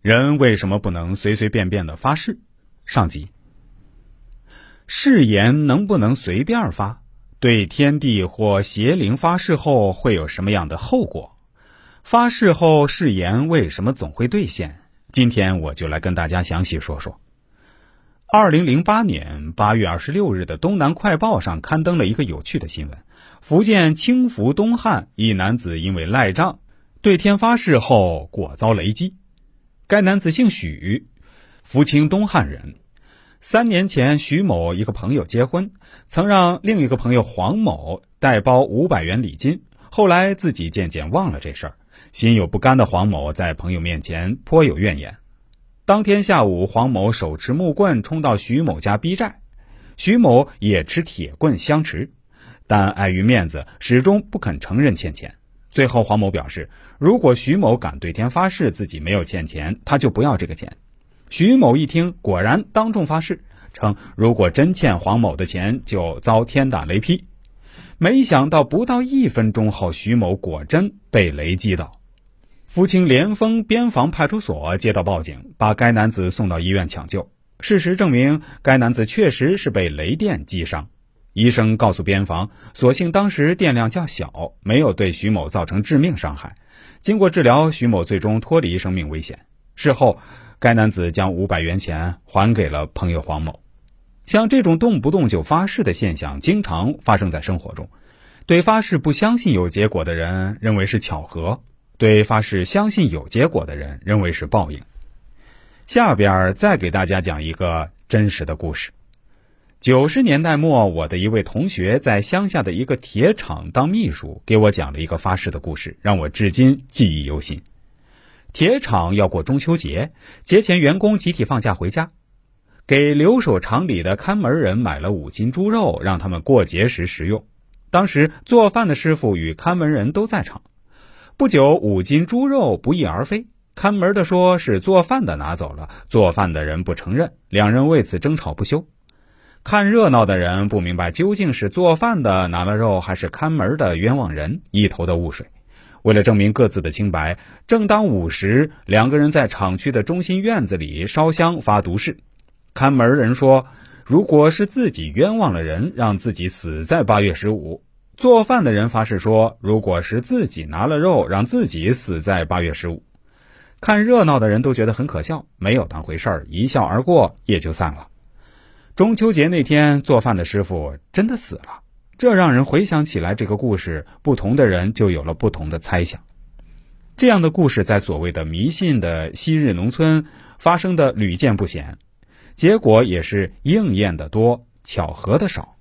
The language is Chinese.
人为什么不能随随便便的发誓？上集。誓言能不能随便发？对天地或邪灵发誓后会有什么样的后果？发誓后誓言为什么总会兑现？今天我就来跟大家详细说说。二零零八年八月二十六日的《东南快报》上刊登了一个有趣的新闻：福建清福东汉一男子因为赖账，对天发誓后果遭雷击。该男子姓许，福清东汉人。三年前，徐某一个朋友结婚，曾让另一个朋友黄某代包五百元礼金。后来自己渐渐忘了这事儿，心有不甘的黄某在朋友面前颇有怨言。当天下午，黄某手持木棍冲到徐某家逼债，徐某也持铁棍相持，但碍于面子，始终不肯承认欠钱。最后，黄某表示，如果徐某敢对天发誓自己没有欠钱，他就不要这个钱。徐某一听，果然当众发誓，称如果真欠黄某的钱，就遭天打雷劈。没想到不到一分钟后，徐某果真被雷击到。福清莲峰边防派出所接到报警，把该男子送到医院抢救。事实证明，该男子确实是被雷电击伤。医生告诉边防，所幸当时电量较小，没有对徐某造成致命伤害。经过治疗，徐某最终脱离生命危险。事后。该男子将五百元钱还给了朋友黄某。像这种动不动就发誓的现象，经常发生在生活中。对发誓不相信有结果的人，认为是巧合；对发誓相信有结果的人，认为是报应。下边再给大家讲一个真实的故事。九十年代末，我的一位同学在乡下的一个铁厂当秘书，给我讲了一个发誓的故事，让我至今记忆犹新。铁厂要过中秋节，节前员工集体放假回家，给留守厂里的看门人买了五斤猪肉，让他们过节时食用。当时做饭的师傅与看门人都在场。不久，五斤猪肉不翼而飞，看门的说是做饭的拿走了，做饭的人不承认，两人为此争吵不休。看热闹的人不明白究竟是做饭的拿了肉，还是看门的冤枉人，一头的雾水。为了证明各自的清白，正当午时，两个人在厂区的中心院子里烧香发毒誓。看门人说：“如果是自己冤枉了人，让自己死在八月十五。”做饭的人发誓说：“如果是自己拿了肉，让自己死在八月十五。”看热闹的人都觉得很可笑，没有当回事儿，一笑而过，也就散了。中秋节那天，做饭的师傅真的死了。这让人回想起来，这个故事，不同的人就有了不同的猜想。这样的故事在所谓的迷信的昔日农村发生的屡见不鲜，结果也是应验的多，巧合的少。